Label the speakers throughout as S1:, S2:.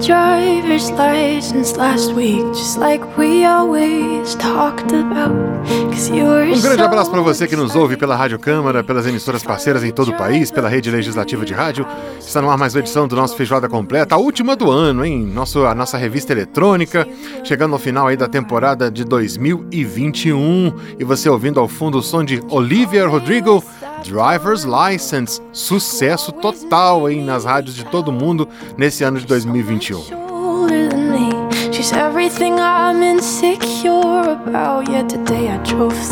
S1: Driver's license last week, just like we always talked about.
S2: Um grande abraço para você que nos ouve pela Rádio Câmara, pelas emissoras parceiras em todo o país, pela rede legislativa de rádio. Está no ar mais uma edição do nosso Feijoada Completa, a última do ano, hein? Nosso, a nossa revista eletrônica, chegando ao final aí da temporada de 2021. E você ouvindo ao fundo o som de Olivia Rodrigo, Driver's License. Sucesso total aí nas rádios de todo mundo nesse ano de 2021.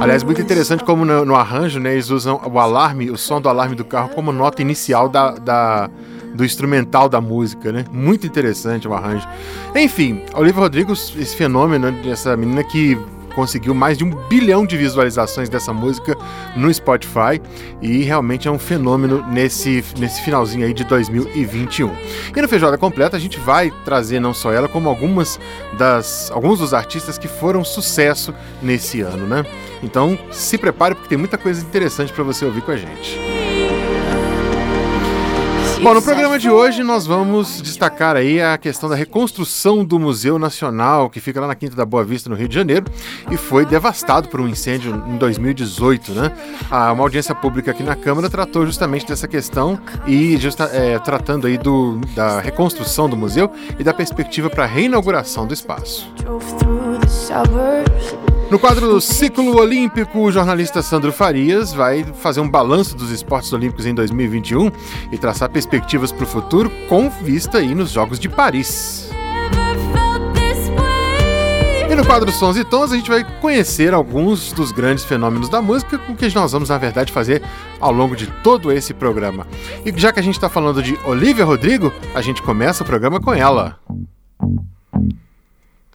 S2: Aliás, muito interessante como no, no, arranjo, né, eles usam o alarme, o som do alarme do carro como nota inicial da, da do instrumental da música, né? Muito interessante o arranjo. Enfim, Olivia Rodrigo, esse fenômeno dessa menina que conseguiu mais de um bilhão de visualizações dessa música no Spotify e realmente é um fenômeno nesse, nesse finalzinho aí de 2021. E no Feijoada Completa a gente vai trazer não só ela, como algumas das, alguns dos artistas que foram sucesso nesse ano, né? Então se prepare porque tem muita coisa interessante para você ouvir com a gente. Bom, no programa de hoje nós vamos destacar aí a questão da reconstrução do Museu Nacional, que fica lá na Quinta da Boa Vista, no Rio de Janeiro, e foi devastado por um incêndio em 2018, né? Uma audiência pública aqui na Câmara tratou justamente dessa questão e justa, é, tratando aí do, da reconstrução do museu e da perspectiva para a reinauguração do espaço. No quadro Ciclo Olímpico, o jornalista Sandro Farias vai fazer um balanço dos esportes olímpicos em 2021 e traçar perspectivas para o futuro com vista aí nos Jogos de Paris. E no quadro Sons e Tons a gente vai conhecer alguns dos grandes fenômenos da música, com que nós vamos, na verdade, fazer ao longo de todo esse programa. E já que a gente está falando de Olivia Rodrigo, a gente começa o programa com ela.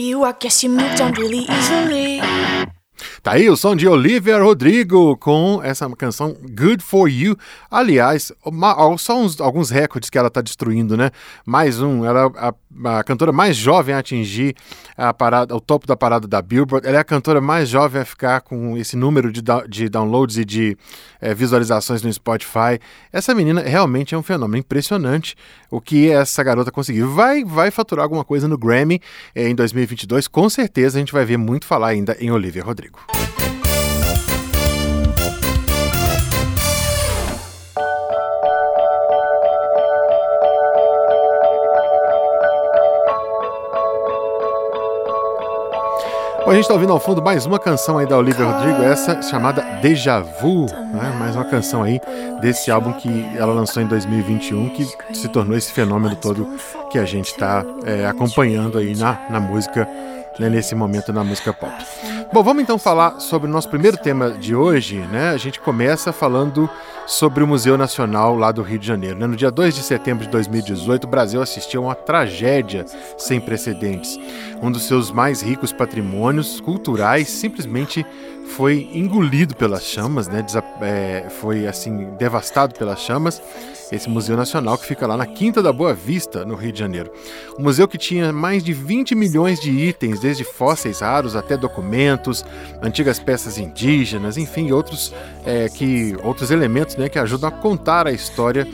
S1: you, I guess you moved on really easily.
S2: Tá aí o som de Olivia Rodrigo com essa canção Good For You. Aliás, só uns, alguns recordes que ela está destruindo, né? Mais um, ela é a, a, cantora mais jovem a atingir a parada, o topo da parada da Billboard. Ela é a cantora mais jovem a ficar com esse número de, de downloads e de é, visualizações no Spotify. Essa menina realmente é um fenômeno impressionante o que essa garota conseguiu. Vai, vai faturar alguma coisa no Grammy é, em 2022, com certeza a gente vai ver muito falar ainda em Olivia Rodrigo. Bom, a gente está ouvindo ao fundo mais uma canção aí da Olivia Rodrigo, essa chamada Deja Vu, né? mais uma canção aí desse álbum que ela lançou em 2021, que se tornou esse fenômeno todo que a gente está é, acompanhando aí na, na música, né? nesse momento na música pop. Bom, vamos então falar sobre o nosso primeiro tema de hoje, né? A gente começa falando sobre o Museu Nacional lá do Rio de Janeiro. Né? No dia 2 de setembro de 2018, o Brasil assistiu a uma tragédia sem precedentes. Um dos seus mais ricos patrimônios culturais simplesmente foi engolido pelas chamas, né? É, foi assim devastado pelas chamas esse Museu Nacional que fica lá na Quinta da Boa Vista, no Rio de Janeiro. Um museu que tinha mais de 20 milhões de itens, desde fósseis raros até documentos, antigas peças indígenas, enfim, outros, é, que, outros elementos né, que ajudam a contar a história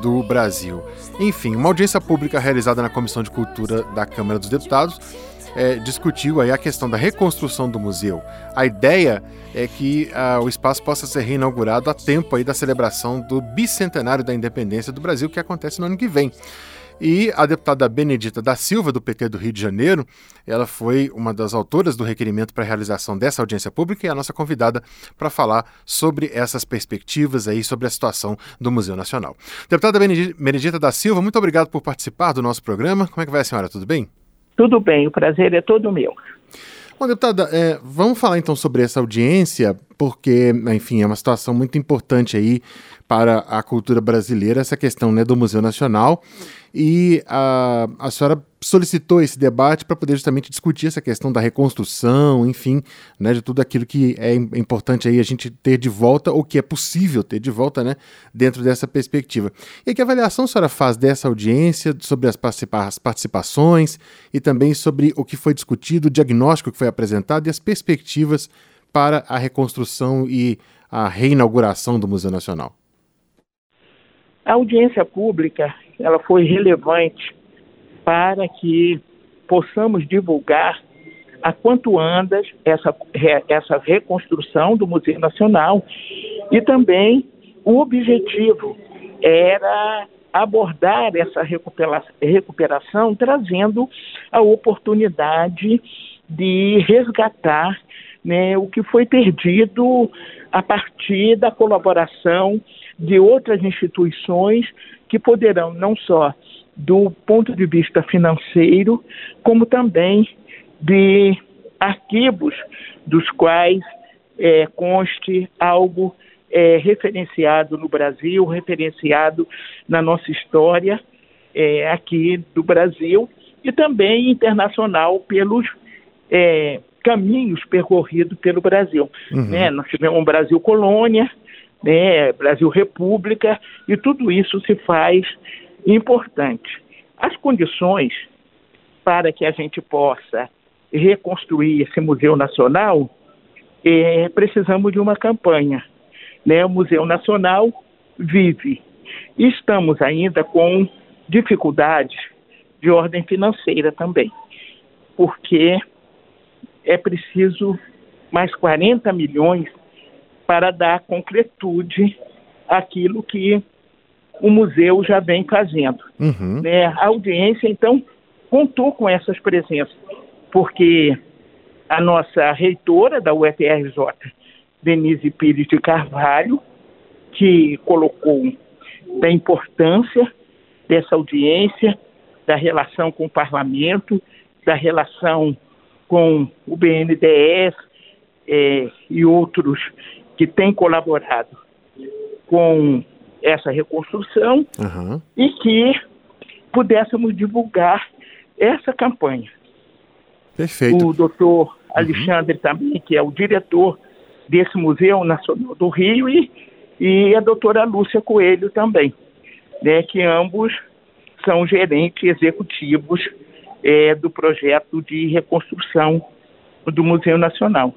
S2: do Brasil. Enfim, uma audiência pública realizada na Comissão de Cultura da Câmara dos Deputados é, discutiu aí a questão da reconstrução do museu. A ideia é que uh, o espaço possa ser reinaugurado a tempo aí da celebração do bicentenário da independência do Brasil, que acontece no ano que vem. E a deputada Benedita da Silva, do PT do Rio de Janeiro, ela foi uma das autoras do requerimento para a realização dessa audiência pública e a nossa convidada para falar sobre essas perspectivas aí, sobre a situação do Museu Nacional. Deputada Benedita da Silva, muito obrigado por participar do nosso programa. Como é que vai a senhora? Tudo bem?
S3: Tudo bem, o prazer é todo meu.
S2: Bom, deputada, é, vamos falar então sobre essa audiência, porque, enfim, é uma situação muito importante aí para a cultura brasileira, essa questão né, do Museu Nacional. E a, a senhora solicitou esse debate para poder justamente discutir essa questão da reconstrução, enfim, né, de tudo aquilo que é importante aí a gente ter de volta, ou que é possível ter de volta, né, dentro dessa perspectiva. E que avaliação a senhora faz dessa audiência, sobre as, participa as participações e também sobre o que foi discutido, o diagnóstico que foi apresentado e as perspectivas para a reconstrução e a reinauguração do Museu Nacional?
S3: A audiência pública ela foi relevante para que possamos divulgar a quanto andas essa, essa reconstrução do Museu Nacional e também o objetivo era abordar essa recuperação, recuperação trazendo a oportunidade de resgatar né, o que foi perdido a partir da colaboração de outras instituições que poderão não só do ponto de vista financeiro, como também de arquivos dos quais é, conste algo é, referenciado no Brasil, referenciado na nossa história é, aqui do Brasil e também internacional pelos é, caminhos percorridos pelo Brasil. Uhum. Né? Nós tivemos um Brasil colônia, né? Brasil república, e tudo isso se faz importante. As condições para que a gente possa reconstruir esse Museu Nacional, é, precisamos de uma campanha. Né? O Museu Nacional vive. Estamos ainda com dificuldades de ordem financeira também, porque é preciso mais 40 milhões para dar concretude àquilo que o museu já vem fazendo. Uhum. Né? A audiência, então, contou com essas presenças, porque a nossa reitora da UFRJ, Denise Pires de Carvalho, que colocou da importância dessa audiência, da relação com o parlamento, da relação com o BNDES é, e outros que têm colaborado com essa reconstrução uhum. e que pudéssemos divulgar essa campanha.
S2: Perfeito.
S3: O doutor Alexandre uhum. também, que é o diretor desse Museu Nacional do Rio, e, e a doutora Lúcia Coelho também, né, que ambos são gerentes executivos é, do projeto de reconstrução do Museu Nacional.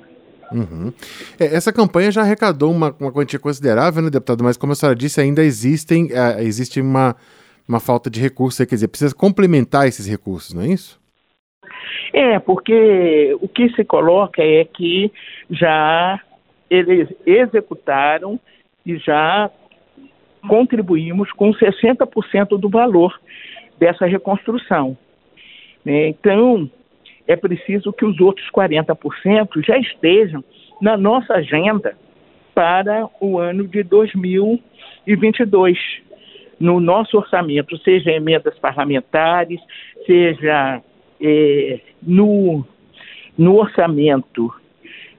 S2: Uhum. É, essa campanha já arrecadou uma, uma quantia considerável, né, deputado? Mas como a senhora disse, ainda existem, uh, existe uma, uma falta de recursos, quer dizer, precisa complementar esses recursos, não é isso?
S3: É, porque o que se coloca é que já eles executaram e já contribuímos com 60% do valor dessa reconstrução. Né? Então, é preciso que os outros 40% já estejam na nossa agenda para o ano de 2022, no nosso orçamento, seja emendas parlamentares, seja é, no, no orçamento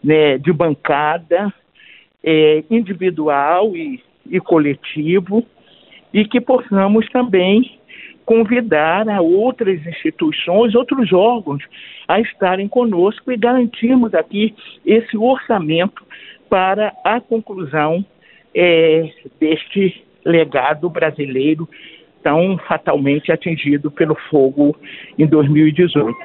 S3: né, de bancada, é, individual e, e coletivo, e que possamos também convidar a outras instituições, outros órgãos a estarem conosco e garantirmos aqui esse orçamento para a conclusão é, deste legado brasileiro tão fatalmente atingido pelo fogo em 2018.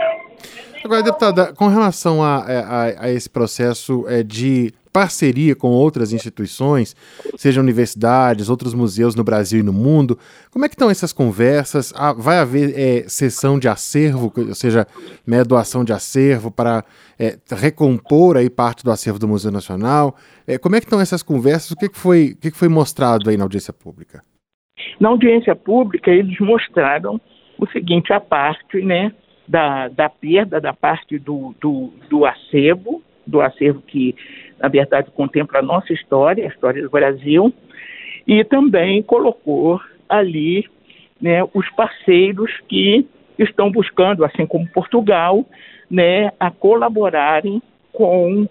S2: Agora, deputada, com relação a, a, a esse processo é, de parceria com outras instituições, sejam universidades, outros museus no Brasil e no mundo. Como é que estão essas conversas? Ah, vai haver é, sessão de acervo, ou seja, né, doação de acervo para é, recompor aí parte do acervo do Museu Nacional? É, como é que estão essas conversas? O que, que, foi, o que, que foi mostrado aí na audiência pública?
S3: Na audiência pública, eles mostraram o seguinte, a parte né, da, da perda da parte do, do, do acervo, do acervo que na verdade, contempla a nossa história, a história do Brasil, e também colocou ali né, os parceiros que estão buscando, assim como Portugal, né, a colaborarem com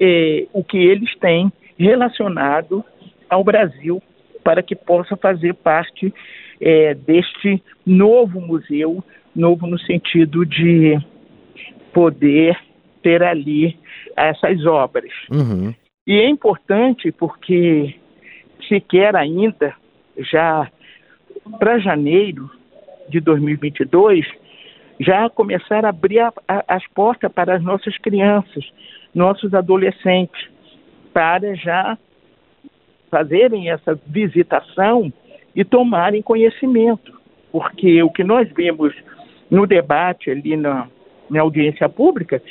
S3: eh, o que eles têm relacionado ao Brasil para que possa fazer parte eh, deste novo museu, novo no sentido de poder ter ali essas obras. Uhum. E é importante porque se quer ainda, já para janeiro de 2022, já começar a abrir a, a, as portas para as nossas crianças, nossos adolescentes, para já fazerem essa visitação e tomarem conhecimento. Porque o que nós vemos no debate ali na, na audiência pública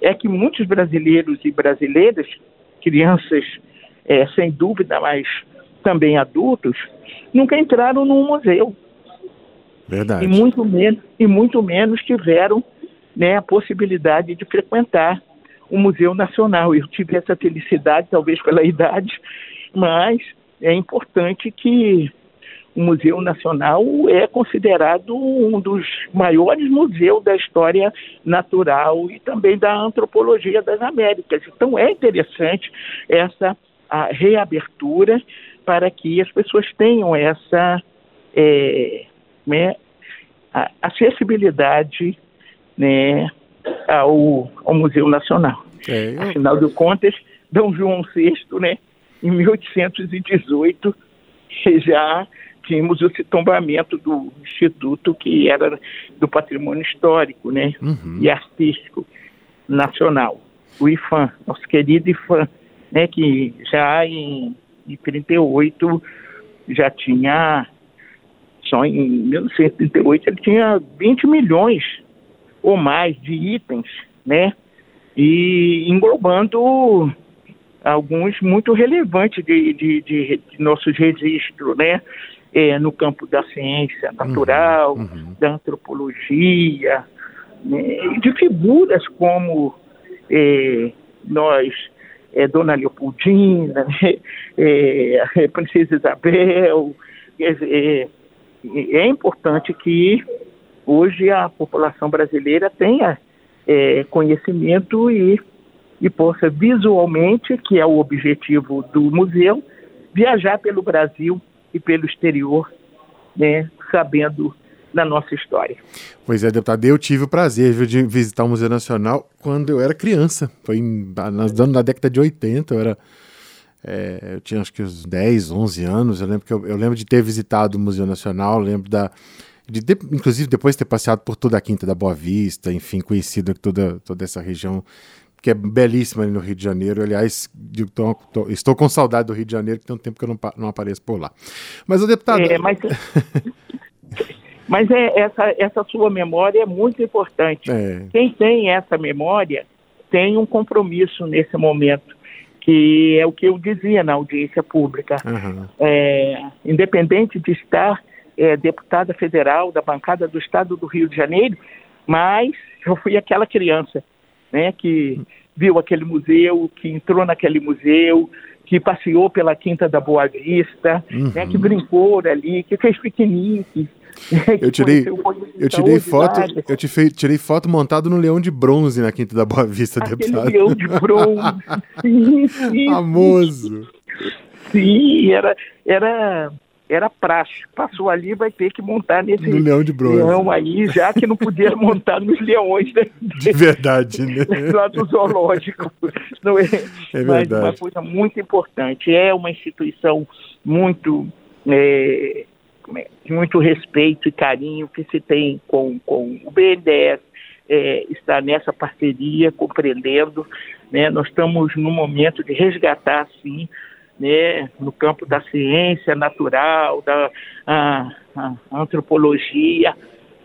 S3: é que muitos brasileiros e brasileiras, crianças é, sem dúvida, mas também adultos, nunca entraram num museu.
S2: Verdade.
S3: E muito menos, e muito menos tiveram né, a possibilidade de frequentar o Museu Nacional. Eu tive essa felicidade, talvez pela idade, mas é importante que o Museu Nacional é considerado um dos maiores museus da história natural e também da antropologia das Américas. Então é interessante essa reabertura para que as pessoas tenham essa é, né, acessibilidade né, ao, ao, Museu Nacional. É, eu... Afinal de contas, D. João VI, né, em 1818, já tínhamos o tombamento do Instituto, que era do Patrimônio Histórico né, uhum. e Artístico Nacional, o IFAM, nosso querido IFAM, né, que já em, em 38 já tinha, só em 1938 ele tinha 20 milhões ou mais de itens, né, e englobando alguns muito relevantes de, de, de, de nossos registros, né? É, no campo da ciência natural, uhum, uhum. da antropologia, né, de figuras como é, nós, é, Dona Leopoldina, né, é, Princesa Isabel. É, é, importante que hoje a população brasileira tenha é, conhecimento e, e possa visualmente, que é o objetivo do museu, viajar pelo Brasil e pelo exterior, né, sabendo na nossa história.
S2: Pois é, deputado, eu tive o prazer viu, de visitar o Museu Nacional quando eu era criança, foi nas, na década de 80, eu era é, eu tinha acho que uns 10, 11 anos. Eu lembro, que eu, eu lembro de ter visitado o Museu Nacional, lembro da. De, de, inclusive depois de ter passeado por toda a Quinta da Boa Vista, enfim, conhecido toda, toda essa região que é belíssima ali no Rio de Janeiro. Aliás, tô, tô, estou com saudade do Rio de Janeiro, que tem um tempo que eu não, não apareço por lá. Mas o deputado.
S3: É, mas... mas é, essa, essa sua memória é muito importante. É. Quem tem essa memória tem um compromisso nesse momento que é o que eu dizia na audiência pública. Uhum. É, independente de estar é, deputada federal da bancada do Estado do Rio de Janeiro, mas eu fui aquela criança né, que viu aquele museu, que entrou naquele museu, que passeou pela Quinta da Boa Vista, uhum. né, que brincou ali, que fez piqueniques,
S2: Eu tirei, eu tirei foto, eu te fei, tirei foto montado no leão de bronze na Quinta da Boa Vista,
S3: Aquele deputado. leão de bronze, sim, sim.
S2: Famoso.
S3: Sim, era, era, era praxe. Passou ali, vai ter que montar nesse
S2: no leão de bronze.
S3: leão aí, já que não podia montar nos leões. Né?
S2: De verdade, né?
S3: Lá do zoológico. Não é? é verdade. Mas uma coisa muito importante, é uma instituição muito... É, de muito respeito e carinho que se tem com, com o BNDES, é, está nessa parceria, compreendendo. Né? Nós estamos no momento de resgatar, sim, né, no campo da ciência natural, da a, a antropologia,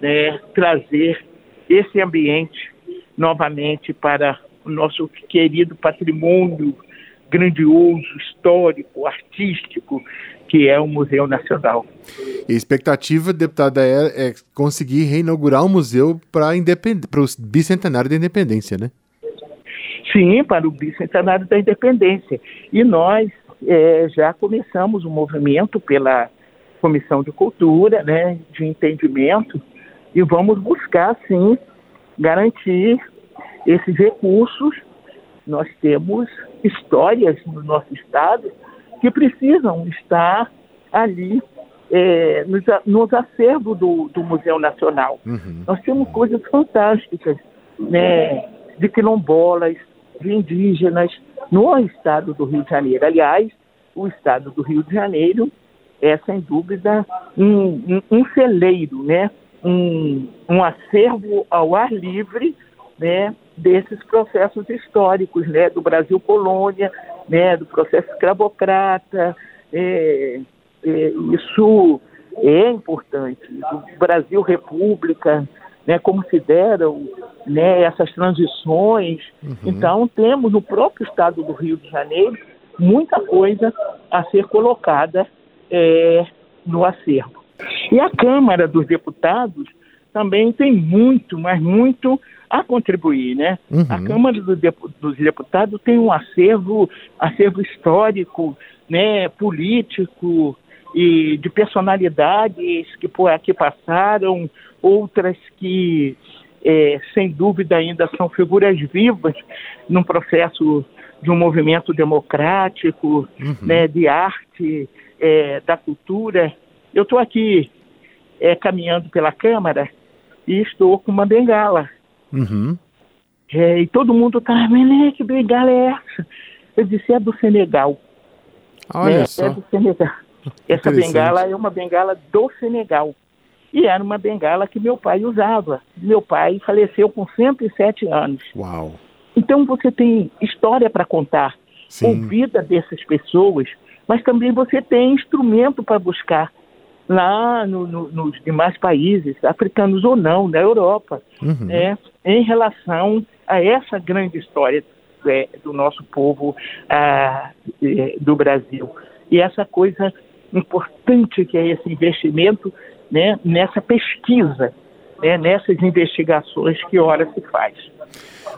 S3: né, trazer esse ambiente novamente para o nosso querido patrimônio grandioso, histórico, artístico, que é o Museu Nacional.
S2: E a expectativa, deputada, é, é conseguir reinaugurar o museu para o bicentenário da independência, né?
S3: Sim, para o bicentenário da independência. E nós é, já começamos o um movimento pela Comissão de Cultura, né, de entendimento, e vamos buscar, sim, garantir esses recursos. Nós temos histórias no nosso estado que precisam estar ali é, nos, nos acervos do, do Museu Nacional. Uhum. Nós temos coisas fantásticas, né, de quilombolas, de indígenas, no estado do Rio de Janeiro. Aliás, o estado do Rio de Janeiro é, sem dúvida, um, um, um celeiro, né, um, um acervo ao ar livre né, desses processos históricos, né, do Brasil colônia, né, do processo escravocrata. É, é, isso é importante. O Brasil República, né, como se deram né, essas transições. Uhum. Então, temos no próprio estado do Rio de Janeiro muita coisa a ser colocada é, no acervo. E a Câmara dos Deputados também tem muito, mas muito a contribuir, né? Uhum. A Câmara dos Deputados tem um acervo, acervo histórico, né, político e de personalidades que por aqui passaram, outras que é, sem dúvida ainda são figuras vivas num processo de um movimento democrático, uhum. né, de arte, é, da cultura. Eu estou aqui é, caminhando pela Câmara e estou com uma bengala. Uhum. É, e todo mundo tá, mas que bengala é essa? Eu disse, é do Senegal.
S2: Olha é, só.
S3: É do Senegal. Essa bengala é uma bengala do Senegal. E era uma bengala que meu pai usava. Meu pai faleceu com 107 anos.
S2: Uau!
S3: Então você tem história para contar, Sim. ouvida dessas pessoas, mas também você tem instrumento para buscar lá no, no, nos demais países, africanos ou não, na Europa, uhum. né, em relação a essa grande história é, do nosso povo ah, é, do Brasil. E essa coisa importante que é esse investimento né, nessa pesquisa, né, nessas investigações que ora se faz.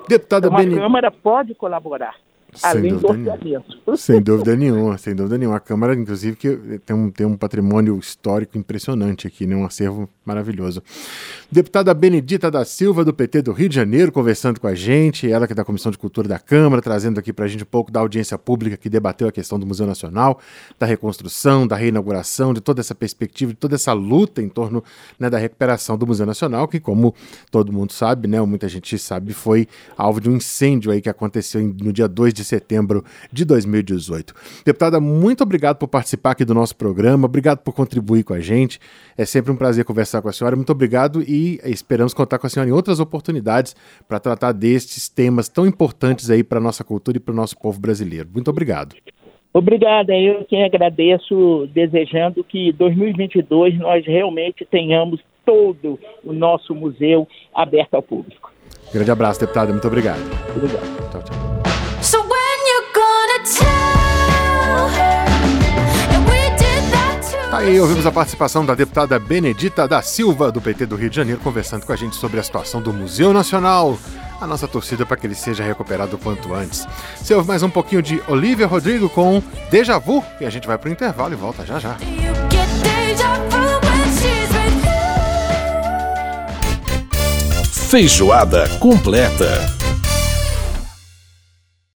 S2: Deputada
S3: então, a. Câmara pode colaborar. Além do orçamento.
S2: Sem dúvida nenhuma, sem dúvida nenhuma. A Câmara, inclusive, que tem um, tem um patrimônio histórico impressionante aqui, né? um acervo maravilhoso. Deputada Benedita da Silva, do PT do Rio de Janeiro, conversando com a gente, ela que é da Comissão de Cultura da Câmara, trazendo aqui para a gente um pouco da audiência pública que debateu a questão do Museu Nacional, da reconstrução, da reinauguração, de toda essa perspectiva, de toda essa luta em torno né, da recuperação do Museu Nacional, que, como todo mundo sabe, né, ou muita gente sabe, foi alvo de um incêndio aí que aconteceu no dia 2 de setembro de 2018. Deputada, muito obrigado por participar aqui do nosso programa, obrigado por contribuir com a gente. É sempre um prazer conversar com a senhora. Muito obrigado e esperamos contar com a senhora em outras oportunidades para tratar destes temas tão importantes aí para a nossa cultura e para o nosso povo brasileiro. Muito obrigado.
S3: Obrigada, eu quem agradeço, desejando que 2022 nós realmente tenhamos todo o nosso museu aberto ao público.
S2: Grande abraço, deputada, muito obrigado.
S3: Obrigado. Tchau, tchau.
S2: Aí ouvimos a participação da deputada Benedita da Silva, do PT do Rio de Janeiro, conversando com a gente sobre a situação do Museu Nacional. A nossa torcida para que ele seja recuperado o quanto antes. Você ouve mais um pouquinho de Olivia Rodrigo com Deja Vu e a gente vai pro intervalo e volta já já.
S4: Feijoada completa.